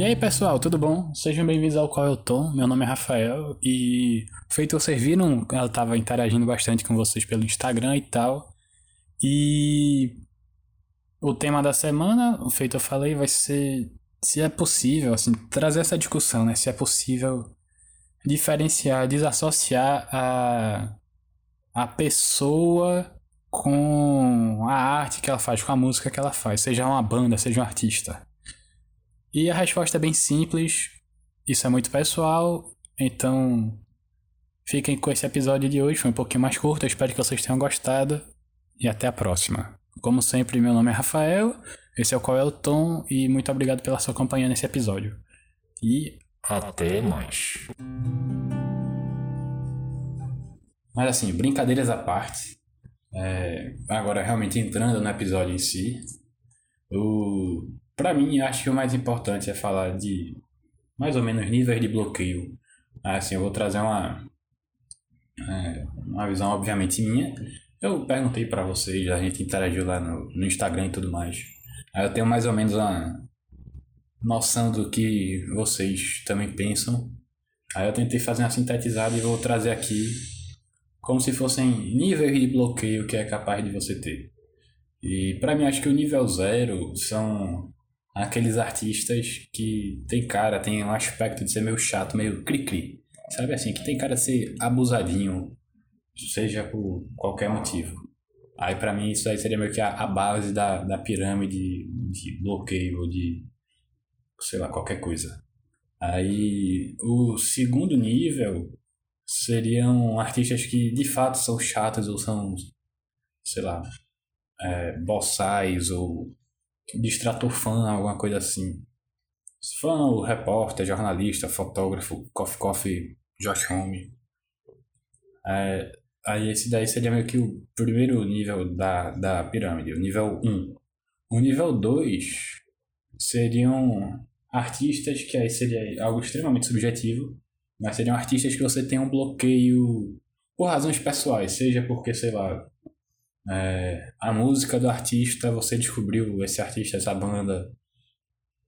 E aí pessoal, tudo bom? Sejam bem-vindos ao Qual é o Tom. Meu nome é Rafael e feito vocês viram, ela estava interagindo bastante com vocês pelo Instagram e tal. E o tema da semana, feito eu falei, vai ser se é possível, assim, trazer essa discussão, né? Se é possível diferenciar, desassociar a, a pessoa com a arte que ela faz, com a música que ela faz, seja uma banda, seja um artista. E a resposta é bem simples, isso é muito pessoal, então fiquem com esse episódio de hoje, foi um pouquinho mais curto, eu espero que vocês tenham gostado. E até a próxima. Como sempre, meu nome é Rafael, esse é o Qual é o Tom. E muito obrigado pela sua companhia nesse episódio. E até mais. Mas assim, brincadeiras à parte, é, agora realmente entrando no episódio em si, o, pra mim acho que o mais importante é falar de mais ou menos níveis de bloqueio. Assim, eu vou trazer uma, é, uma visão obviamente minha. Eu perguntei para vocês, a gente interagiu lá no, no Instagram e tudo mais. Aí eu tenho mais ou menos uma noção do que vocês também pensam. Aí eu tentei fazer uma sintetizada e vou trazer aqui como se fossem níveis de bloqueio que é capaz de você ter. E para mim acho que o nível zero são aqueles artistas que tem cara, tem um aspecto de ser meio chato, meio cri-cri. Sabe assim, que tem cara de ser abusadinho, seja por qualquer motivo. Aí para mim isso aí seria meio que a, a base da, da pirâmide de bloqueio ou de sei lá, qualquer coisa. Aí o segundo nível seriam artistas que de fato são chatos ou são, sei lá, é, bossais ou distrator fã, alguma coisa assim. Fã ou repórter, jornalista, fotógrafo, Coffee Coffee, Josh Home. É, aí esse daí seria meio que o primeiro nível da, da pirâmide, o nível 1. O nível 2 seriam artistas, que aí seria algo extremamente subjetivo, mas seriam artistas que você tem um bloqueio por razões pessoais, seja porque, sei lá, é, a música do artista, você descobriu esse artista, essa banda,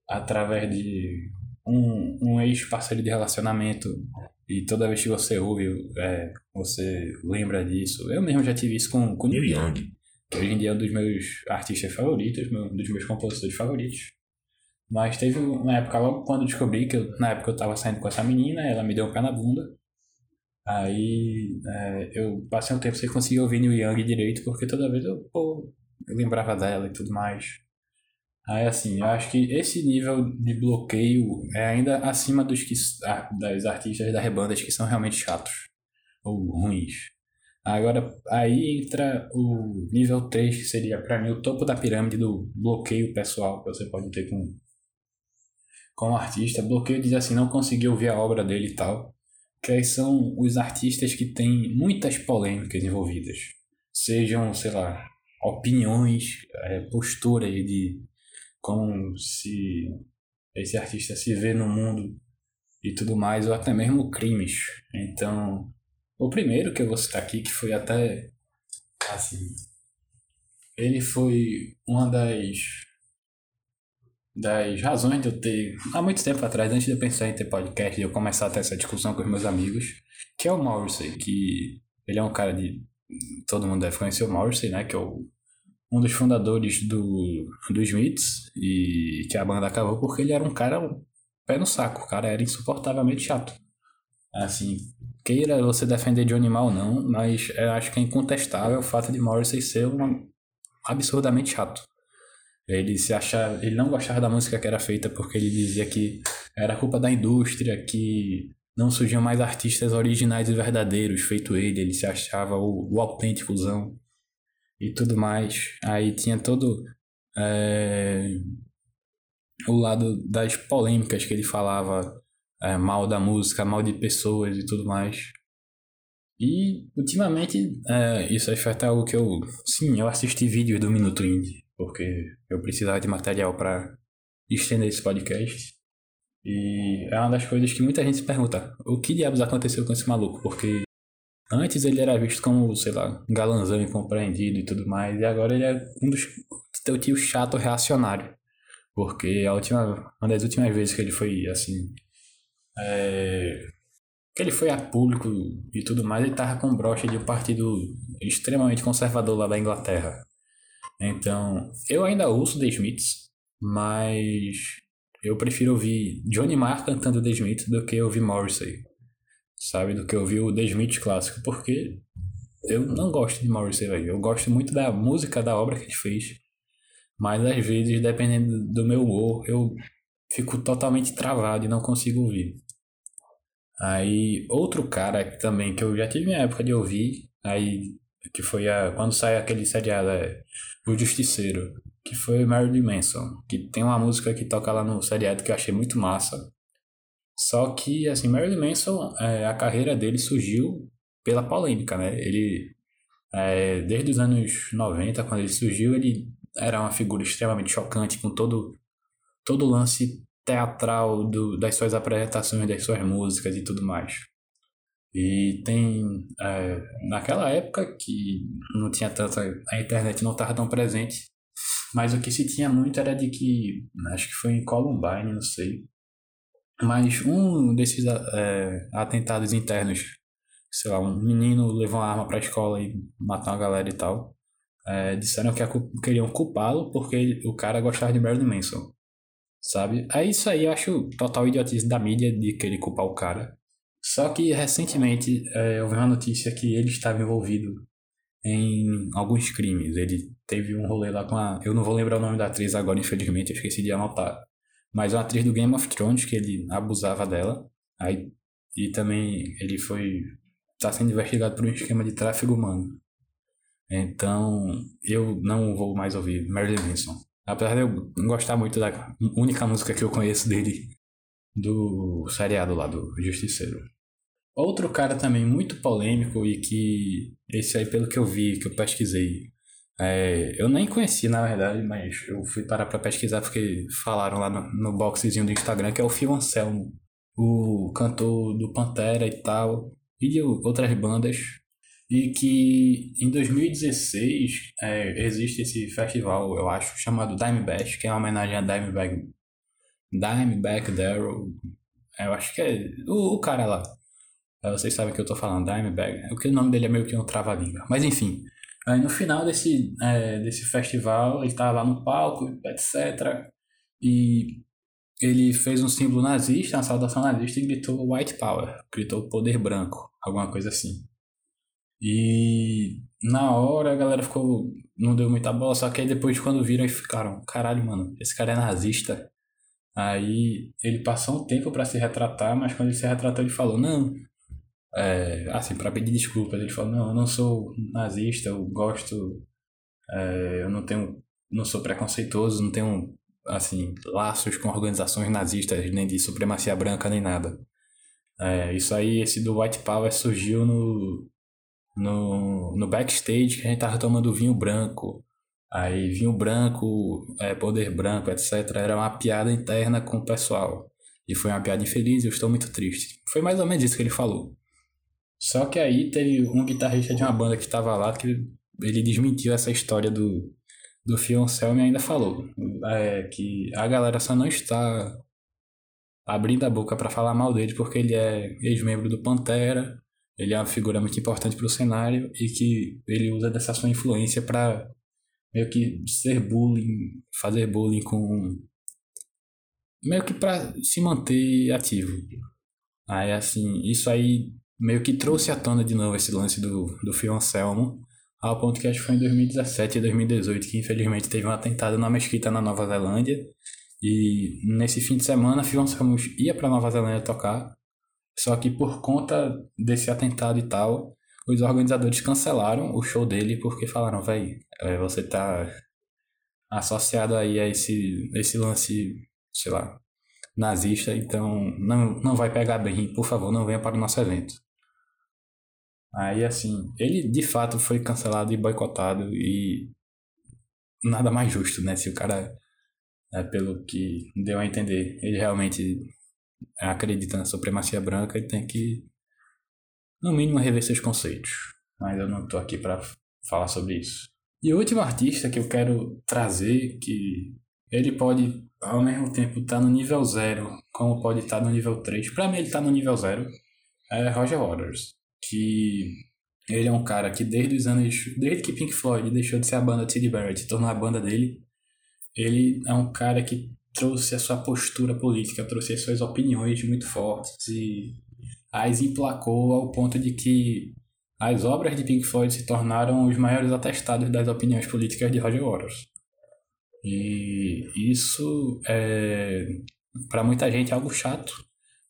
através de um, um ex-parceiro de relacionamento, e toda vez que você ouve, é, você lembra disso. Eu mesmo já tive isso com, com Neil Young, que hoje em dia é um dos meus artistas favoritos, um dos meus compositores favoritos. Mas teve uma época, logo quando descobri que eu, na época eu tava saindo com essa menina, ela me deu um pé na bunda. Aí é, eu passei um tempo sem conseguir ouvir New Young direito, porque toda vez eu, pô, eu lembrava dela e tudo mais. Aí assim, eu acho que esse nível de bloqueio é ainda acima dos que, das artistas das bandas que são realmente chatos ou ruins. Agora, aí entra o nível 3, que seria para mim o topo da pirâmide do bloqueio pessoal que você pode ter com como artista, bloqueio diz assim, não consegui ouvir a obra dele e tal, aí são os artistas que têm muitas polêmicas envolvidas, sejam, sei lá, opiniões, é, postura de como se esse artista se vê no mundo e tudo mais, ou até mesmo crimes. Então, o primeiro que eu vou citar aqui, que foi até assim, ele foi uma das das razões de eu ter, há muito tempo atrás, antes de eu pensar em ter podcast, de eu começar a ter essa discussão com os meus amigos, que é o Morrissey, que ele é um cara de. Todo mundo deve conhecer o Morrissey, né? Que é o, um dos fundadores do, do Smiths, e que a banda acabou porque ele era um cara pé no saco, o cara era insuportavelmente chato. Assim, queira você defender de animal ou não, mas eu acho que é incontestável o fato de Morrissey ser um absurdamente chato. Ele se achava, ele não gostava da música que era feita porque ele dizia que era culpa da indústria, que não surgiam mais artistas originais e verdadeiros, feito ele, ele se achava o, o autênticozão e tudo mais. Aí tinha todo é, o lado das polêmicas que ele falava é, mal da música, mal de pessoas e tudo mais. E ultimamente, é, isso aí foi até algo que eu. Sim, eu assisti vídeos do Minuto Indie porque eu precisava de material para estender esse podcast. E é uma das coisas que muita gente se pergunta: o que diabos aconteceu com esse maluco? Porque antes ele era visto como, sei lá, um galanzão incompreendido e tudo mais, e agora ele é um dos teu tio chato reacionário. Porque a última, uma das últimas vezes que ele foi assim. É, que ele foi a público e tudo mais, ele tava com brocha de um partido extremamente conservador lá da Inglaterra. Então, eu ainda ouço The Smiths, mas eu prefiro ouvir Johnny Marr cantando The Smiths do que ouvir Morrissey, sabe? Do que ouvir o The Smiths clássico, porque eu não gosto de Morrissey, velho. Eu gosto muito da música, da obra que ele fez, mas às vezes, dependendo do meu humor, eu fico totalmente travado e não consigo ouvir. Aí, outro cara também que eu já tive minha época de ouvir, aí que foi a, quando sai aquele seriado, é, O Justiceiro, que foi Marilyn Manson, que tem uma música que toca lá no seriado que eu achei muito massa. Só que, assim, Marilyn Manson, é, a carreira dele surgiu pela polêmica, né? Ele, é, desde os anos 90, quando ele surgiu, ele era uma figura extremamente chocante, com todo, todo o lance teatral do, das suas apresentações, das suas músicas e tudo mais. E tem. É, naquela época que não tinha tanta. A internet não estava tão presente, mas o que se tinha muito era de que. Acho que foi em Columbine, não sei. Mas um desses é, atentados internos, sei lá, um menino levou uma arma para a escola e matou uma galera e tal. É, disseram que queriam culpá-lo porque o cara gostava de Marilyn Manson. Sabe? É isso aí, eu acho total idiotice da mídia de querer culpar o cara. Só que recentemente é, eu vi uma notícia que ele estava envolvido em alguns crimes. Ele teve um rolê lá com a. Eu não vou lembrar o nome da atriz agora, infelizmente, eu esqueci de anotar. Mas uma atriz do Game of Thrones que ele abusava dela. Aí, e também ele foi. Está sendo investigado por um esquema de tráfigo humano. Então, eu não vou mais ouvir Marilyn Manson. Apesar de eu gostar muito da única música que eu conheço dele, do seriado lá, do Justiceiro. Outro cara também muito polêmico e que, esse aí pelo que eu vi, que eu pesquisei, é, eu nem conhecia na verdade, mas eu fui parar pra pesquisar porque falaram lá no, no boxezinho do Instagram que é o Phil Anselmo, o cantor do Pantera e tal, e de outras bandas e que em 2016 é, existe esse festival, eu acho, chamado Dime Bash, que é uma homenagem a Dimebag, Dimebag Darrell. Eu acho que é o, o cara lá. Vocês sabem que eu tô falando, Dimebag. É porque o nome dele é meio que um trava-língua. Mas enfim, aí no final desse, é, desse festival, ele tava lá no palco, etc. E ele fez um símbolo nazista, uma saudação nazista e gritou White Power, gritou poder branco, alguma coisa assim. E na hora a galera ficou. Não deu muita bola, só que aí depois quando viram e ficaram, caralho, mano, esse cara é nazista. Aí ele passou um tempo para se retratar, mas quando ele se retratou, ele falou, não. É, assim, para pedir desculpas, ele falou, não, eu não sou nazista, eu gosto. É, eu não tenho. não sou preconceituoso, não tenho assim, laços com organizações nazistas, nem de supremacia branca, nem nada. É, isso aí, esse do White Power surgiu no, no, no backstage que a gente tava tomando vinho branco. Aí vinho branco, é, poder branco, etc. Era uma piada interna com o pessoal. E foi uma piada infeliz eu estou muito triste. Foi mais ou menos isso que ele falou. Só que aí teve um guitarrista de uma banda que estava lá que ele desmentiu essa história do, do Fioncelme e ainda falou é, que a galera só não está abrindo a boca para falar mal dele porque ele é ex-membro do Pantera ele é uma figura muito importante para o cenário e que ele usa dessa sua influência para meio que ser bullying, fazer bullying com meio que para se manter ativo. Aí assim, isso aí meio que trouxe à tona de novo esse lance do do Phil Anselmo, ao ponto que acho que foi em 2017 e 2018 que infelizmente teve um atentado na mesquita na Nova Zelândia. E nesse fim de semana, Phil Anselmo ia para Nova Zelândia tocar só que por conta desse atentado e tal, os organizadores cancelaram o show dele porque falaram, velho, é, você tá associado aí a esse, esse lance, sei lá, nazista, então não, não vai pegar bem, por favor, não venha para o nosso evento. Aí assim, ele de fato foi cancelado e boicotado e nada mais justo, né? Se o cara, é, pelo que deu a entender, ele realmente acredita na supremacia branca e tem que, no mínimo, rever seus conceitos. Mas eu não estou aqui para falar sobre isso. E o último artista que eu quero trazer, que ele pode ao mesmo tempo tá no nível 0, como pode estar tá no nível 3. Pra mim ele tá no nível 0. É Roger Waters. Que ele é um cara que desde os anos. Desde que Pink Floyd deixou de ser a banda T.D. Barrett e tornou a banda dele, ele é um cara que trouxe a sua postura política, trouxe as suas opiniões muito fortes e as emplacou ao ponto de que as obras de Pink Floyd se tornaram os maiores atestados das opiniões políticas de Roger Waters. E isso é, para muita gente é algo chato,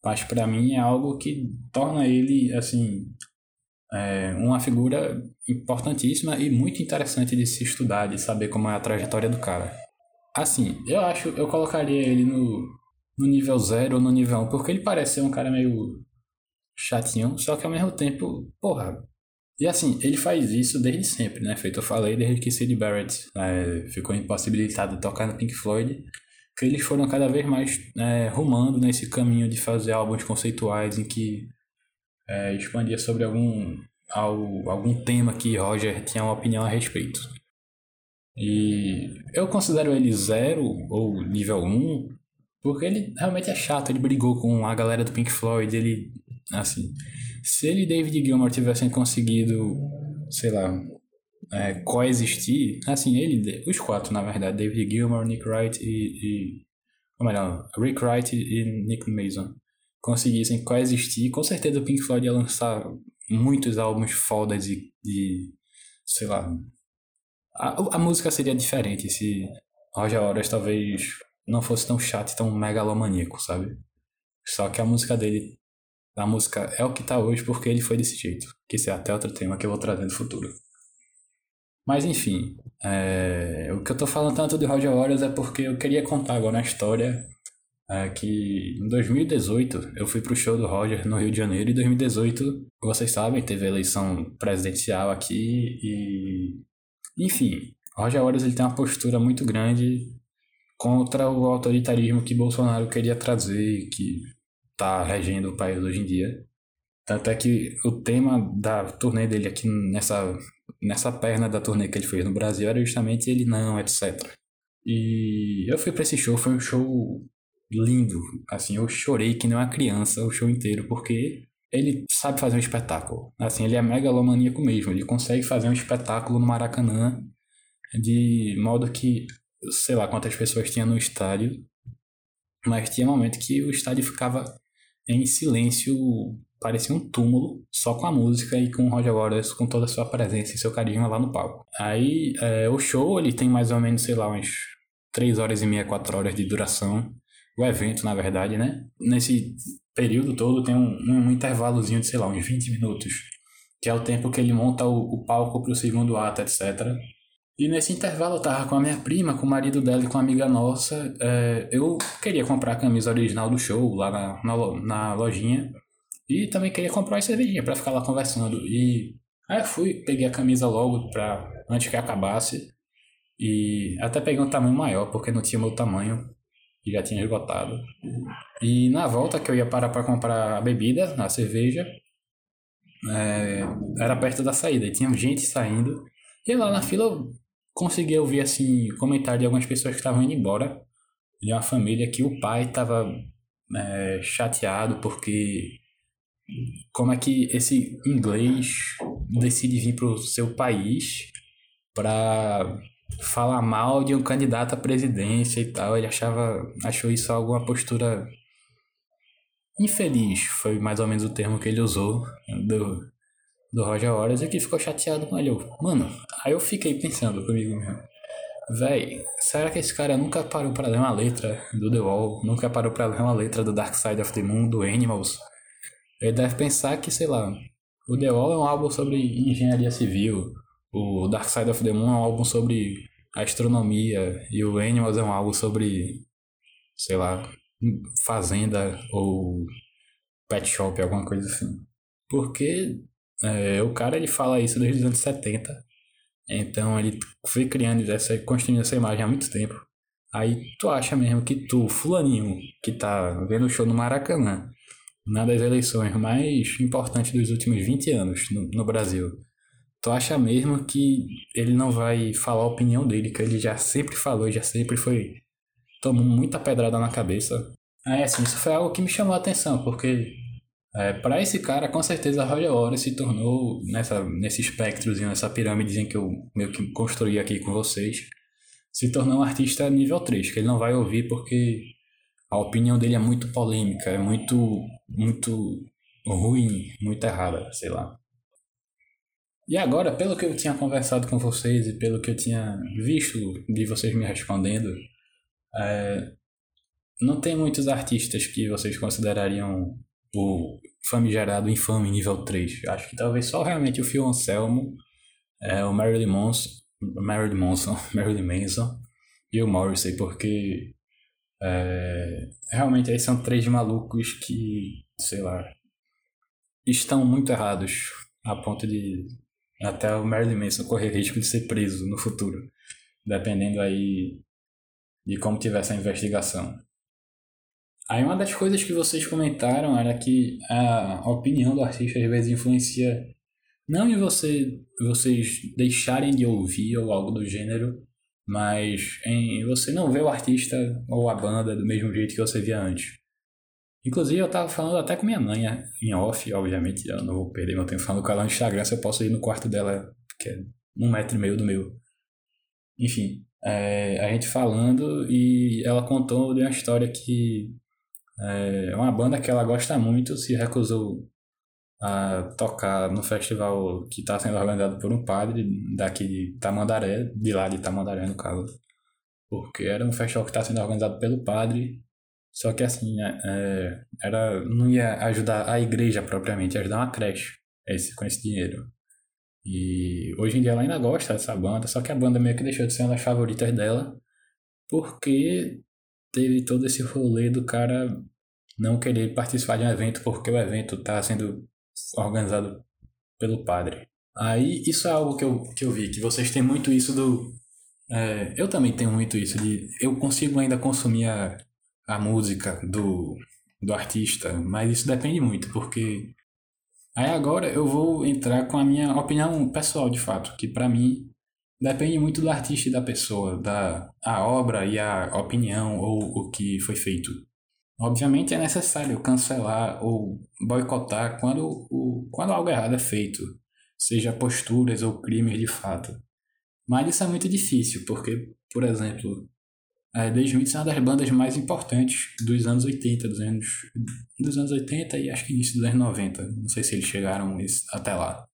mas para mim é algo que torna ele assim é, uma figura importantíssima e muito interessante de se estudar, de saber como é a trajetória do cara. Assim, eu acho, eu colocaria ele no, no nível 0 ou no nível 1, um, porque ele parece ser um cara meio chatinho, só que ao mesmo tempo, porra. E assim, ele faz isso desde sempre, né? Feito eu falei, desde que Sid Barrett é, ficou impossibilitado de tocar no Pink Floyd, que eles foram cada vez mais é, rumando nesse caminho de fazer álbuns conceituais em que é, expandia sobre algum, algum tema que Roger tinha uma opinião a respeito. E eu considero ele zero ou nível 1, um, porque ele realmente é chato, ele brigou com a galera do Pink Floyd, ele assim, se ele e David Gilmour tivessem conseguido, sei lá, é, coexistir, assim, ele, os quatro na verdade, David Gilmour, Nick Wright e, e ou melhor, Rick Wright e Nick Mason, conseguissem coexistir, com certeza o Pink Floyd ia lançar muitos álbuns fodas de, de sei lá, a, a música seria diferente se Roger Waters talvez não fosse tão chato e tão megalomaníaco, sabe? Só que a música dele, a música é o que tá hoje porque ele foi desse jeito. Que isso é até outro tema que eu vou trazer no futuro. Mas enfim, é, o que eu tô falando tanto de Roger Waters é porque eu queria contar agora a história é, que em 2018 eu fui pro show do Roger no Rio de Janeiro e em 2018, vocês sabem, teve a eleição presidencial aqui e enfim, Roger Waters ele tem uma postura muito grande contra o autoritarismo que Bolsonaro queria trazer, que está regendo o país hoje em dia. Tanto é que o tema da turnê dele aqui nessa, nessa perna da turnê que ele fez no Brasil era justamente ele não, etc. E eu fui para esse show, foi um show lindo. Assim, eu chorei que nem uma criança o show inteiro, porque ele sabe fazer um espetáculo. Assim, ele é megalomaníaco mesmo. Ele consegue fazer um espetáculo no Maracanã de modo que, sei lá quantas pessoas tinha no estádio, mas tinha momento que o estádio ficava em silêncio, parecia um túmulo, só com a música e com o Roger Waters com toda a sua presença e seu carisma lá no palco. Aí, é, o show, ele tem mais ou menos, sei lá, uns 3 horas e meia, 4 horas de duração. O evento, na verdade, né? Nesse período todo tem um, um intervalozinho de, sei lá, uns 20 minutos, que é o tempo que ele monta o, o palco para o segundo ato, etc. E nesse intervalo eu tava com a minha prima, com o marido dela e com uma amiga nossa. É, eu queria comprar a camisa original do show lá na, na, na lojinha. E também queria comprar uma cervejinha para ficar lá conversando. E aí eu fui, peguei a camisa logo pra, antes que acabasse. E até peguei um tamanho maior, porque não tinha meu tamanho que já tinha esgotado. E na volta que eu ia parar para comprar a bebida, a cerveja, é, era perto da saída, e tinha gente saindo. E lá na fila eu consegui ouvir assim comentário de algumas pessoas que estavam indo embora, de uma família que o pai estava é, chateado porque como é que esse inglês decide vir para o seu país para falar mal de um candidato à presidência e tal. Ele achava, achou isso alguma postura infeliz, foi mais ou menos o termo que ele usou do, do Roger Waters e que ficou chateado com ele. Eu, Mano, aí eu fiquei pensando comigo mesmo. Véi, será que esse cara nunca parou para ler uma letra do The Wall? Nunca parou para ler uma letra do Dark Side of the Moon, do Animals? Ele deve pensar que, sei lá, o The Wall é um álbum sobre engenharia civil, o Dark Side of the Moon é um álbum sobre astronomia e o Animals é um álbum sobre, sei lá, fazenda ou pet shop, alguma coisa assim. Porque é, o cara ele fala isso desde os anos 70. Então ele foi criando essa, construindo essa imagem há muito tempo. Aí tu acha mesmo que tu, fulaninho, que tá vendo o show no Maracanã, uma das eleições mais importantes dos últimos 20 anos no, no Brasil, Tu acha mesmo que ele não vai falar a opinião dele, que ele já sempre falou, já sempre foi tomou muita pedrada na cabeça. Aí, assim, isso foi algo que me chamou a atenção, porque é, para esse cara, com certeza, Roger Waters se tornou, nessa, nesse espectrozinho, nessa pirâmidezinha que eu meio que construí aqui com vocês, se tornou um artista nível 3, que ele não vai ouvir porque a opinião dele é muito polêmica, é muito, muito ruim, muito errada, sei lá. E agora, pelo que eu tinha conversado com vocês e pelo que eu tinha visto de vocês me respondendo, é, não tem muitos artistas que vocês considerariam o famigerado infame nível 3. Acho que talvez só realmente o Phil Anselmo, é, o Marilyn Manson, Marilyn Manson, Marilyn Manson e o Morrissey, porque é, realmente aí são três malucos que, sei lá, estão muito errados a ponto de até o Marilyn Manson correr risco de ser preso no futuro, dependendo aí de como tiver essa investigação. Aí uma das coisas que vocês comentaram era que a opinião do artista às vezes influencia não em você, vocês deixarem de ouvir ou algo do gênero, mas em você não ver o artista ou a banda do mesmo jeito que você via antes. Inclusive, eu tava falando até com minha mãe, né, em off, obviamente, eu não vou perder meu tempo falando com ela no Instagram, se eu posso ir no quarto dela, que é um metro e meio do meu. Enfim, é, a gente falando e ela contou de uma história que é, uma banda que ela gosta muito se recusou a tocar no festival que está sendo organizado por um padre daqui de Tamandaré, de lá de Tamandaré no caso, porque era um festival que está sendo organizado pelo padre só que assim, é, é, era, não ia ajudar a igreja propriamente, ia ajudar uma creche esse, com esse dinheiro. E hoje em dia ela ainda gosta dessa banda, só que a banda meio que deixou de ser uma das favoritas dela, porque teve todo esse rolê do cara não querer participar de um evento porque o evento está sendo organizado pelo padre. Aí isso é algo que eu, que eu vi, que vocês têm muito isso do. É, eu também tenho muito isso de. Eu consigo ainda consumir a, a música do, do artista, mas isso depende muito, porque aí agora eu vou entrar com a minha opinião pessoal de fato, que para mim depende muito do artista e da pessoa, da a obra e a opinião ou o que foi feito. Obviamente é necessário cancelar ou boicotar quando, o, quando algo errado é feito, seja posturas ou crimes de fato. Mas isso é muito difícil, porque, por exemplo, a The Smiths é uma das bandas mais importantes dos anos 80, dos anos, dos anos 80 e acho que início dos anos 90. Não sei se eles chegaram até lá.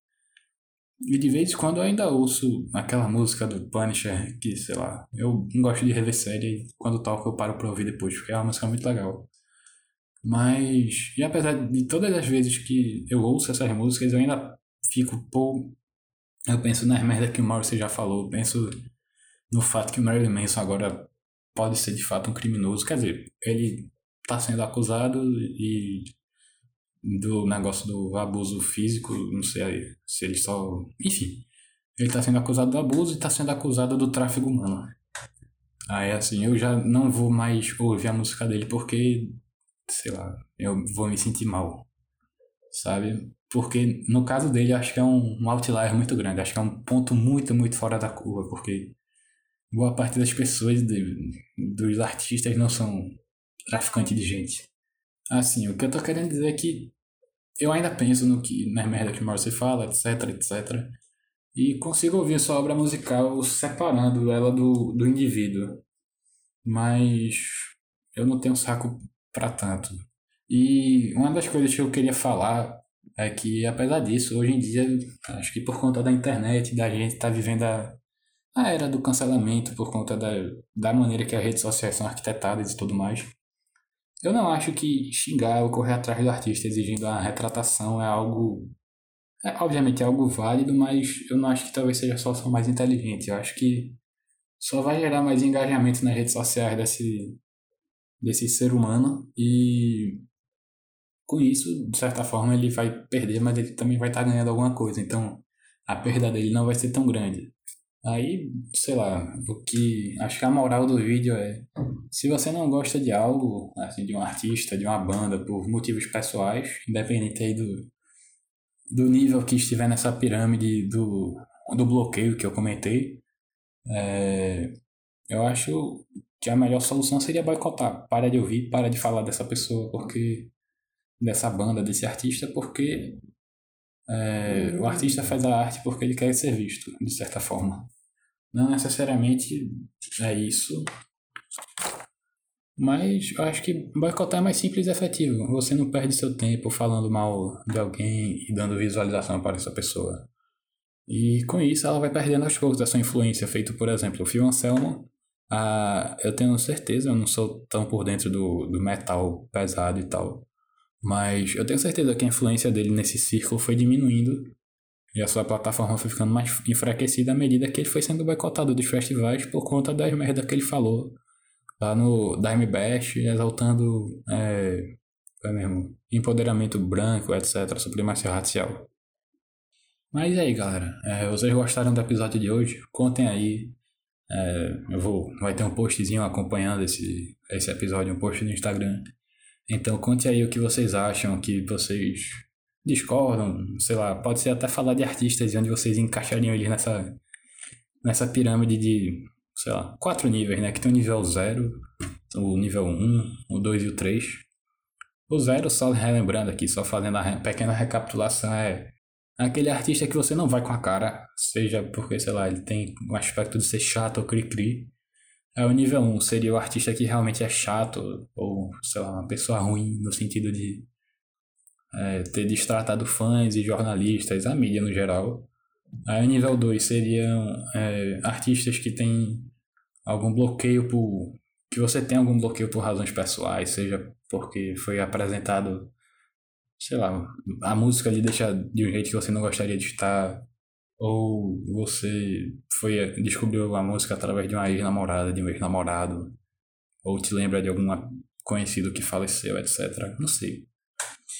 E de vez em quando eu ainda ouço aquela música do Punisher, que sei lá, eu não gosto de rever série quando toco eu paro pra ouvir depois, porque é uma música muito legal. Mas, e apesar de todas as vezes que eu ouço essas músicas, eu ainda fico, pô, eu penso nas merdas que o Mauro já falou, penso no fato que o Marilyn Manson agora pode ser de fato um criminoso. Quer dizer, ele está sendo acusado e do negócio do abuso físico, não sei se ele só. Enfim, ele está sendo acusado do abuso e está sendo acusado do tráfico humano. Aí assim, eu já não vou mais ouvir a música dele porque, sei lá, eu vou me sentir mal, sabe? Porque no caso dele, acho que é um, um outlier muito grande, acho que é um ponto muito, muito fora da curva, porque boa parte das pessoas, de, dos artistas, não são traficantes de gente. Assim, o que eu tô querendo dizer é que eu ainda penso no que, na merda que Morrissey fala, etc, etc. E consigo ouvir sua obra musical separando ela do, do indivíduo. Mas eu não tenho saco para tanto. E uma das coisas que eu queria falar é que, apesar disso, hoje em dia, acho que por conta da internet, da gente estar tá vivendo a, a era do cancelamento por conta da, da maneira que as redes sociais são arquitetadas e tudo mais. Eu não acho que xingar ou correr atrás do artista exigindo a retratação é algo. É, obviamente é algo válido, mas eu não acho que talvez seja a solução mais inteligente. Eu acho que só vai gerar mais engajamento nas redes sociais desse, desse ser humano e com isso, de certa forma, ele vai perder, mas ele também vai estar ganhando alguma coisa. Então, a perda dele não vai ser tão grande. Aí, sei lá, o que. Acho que a moral do vídeo é. Se você não gosta de algo, assim, de um artista, de uma banda, por motivos pessoais, independente aí do, do nível que estiver nessa pirâmide do, do bloqueio que eu comentei, é, eu acho que a melhor solução seria boicotar. Para de ouvir, para de falar dessa pessoa, porque dessa banda, desse artista, porque é, o artista faz a arte porque ele quer ser visto, de certa forma. Não necessariamente é isso, mas eu acho que boicotar é mais simples e efetivo. Você não perde seu tempo falando mal de alguém e dando visualização para essa pessoa. E com isso ela vai perdendo aos poucos a sua influência, feito por exemplo o Phil Anselmo. Ah, eu tenho certeza, eu não sou tão por dentro do, do metal pesado e tal, mas eu tenho certeza que a influência dele nesse círculo foi diminuindo e a sua plataforma foi ficando mais enfraquecida à medida que ele foi sendo boicotado dos festivais por conta das merdas que ele falou lá no Dime Bash, exaltando é, é mesmo, empoderamento branco, etc., supremacia racial. Mas e aí, galera, é, vocês gostaram do episódio de hoje? Contem aí. É, eu vou, vai ter um postzinho acompanhando esse, esse episódio, um post no Instagram. Então conte aí o que vocês acham, que vocês discordam, sei lá, pode ser até falar de artistas e onde vocês encaixariam eles nessa, nessa pirâmide de, sei lá, quatro níveis, né? Que tem o nível 0, o nível 1, um, o 2 e o 3. O 0, só relembrando aqui, só fazendo a pequena recapitulação, é aquele artista que você não vai com a cara, seja porque, sei lá, ele tem um aspecto de ser chato ou cri-cri, é o nível 1, seria o artista que realmente é chato, ou, sei lá, uma pessoa ruim, no sentido de é, ter destratado fãs e jornalistas, a mídia no geral. Aí o nível 2 seriam é, artistas que têm algum bloqueio por. que você tem algum bloqueio por razões pessoais, seja porque foi apresentado, sei lá, a música lhe deixa de um jeito que você não gostaria de estar, ou você foi descobriu a música através de uma ex-namorada, de um ex-namorado, ou te lembra de algum conhecido que faleceu, etc. Não sei.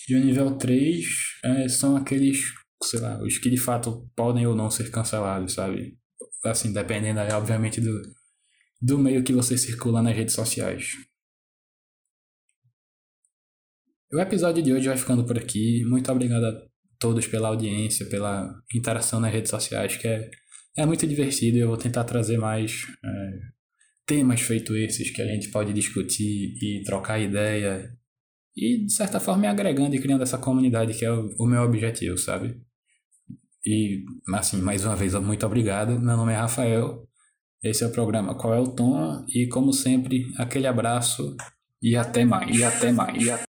E o nível 3 é, são aqueles, sei lá, os que de fato podem ou não ser cancelados, sabe? Assim, dependendo, obviamente, do, do meio que você circula nas redes sociais. O episódio de hoje vai ficando por aqui. Muito obrigado a todos pela audiência, pela interação nas redes sociais, que é, é muito divertido. Eu vou tentar trazer mais é, temas feito esses que a gente pode discutir e trocar ideia. E, de certa forma, me agregando e criando essa comunidade que é o, o meu objetivo, sabe? E, assim, mais uma vez, muito obrigado. Meu nome é Rafael. Esse é o programa Qual é o Tom? E, como sempre, aquele abraço e até mais. E até mais. E até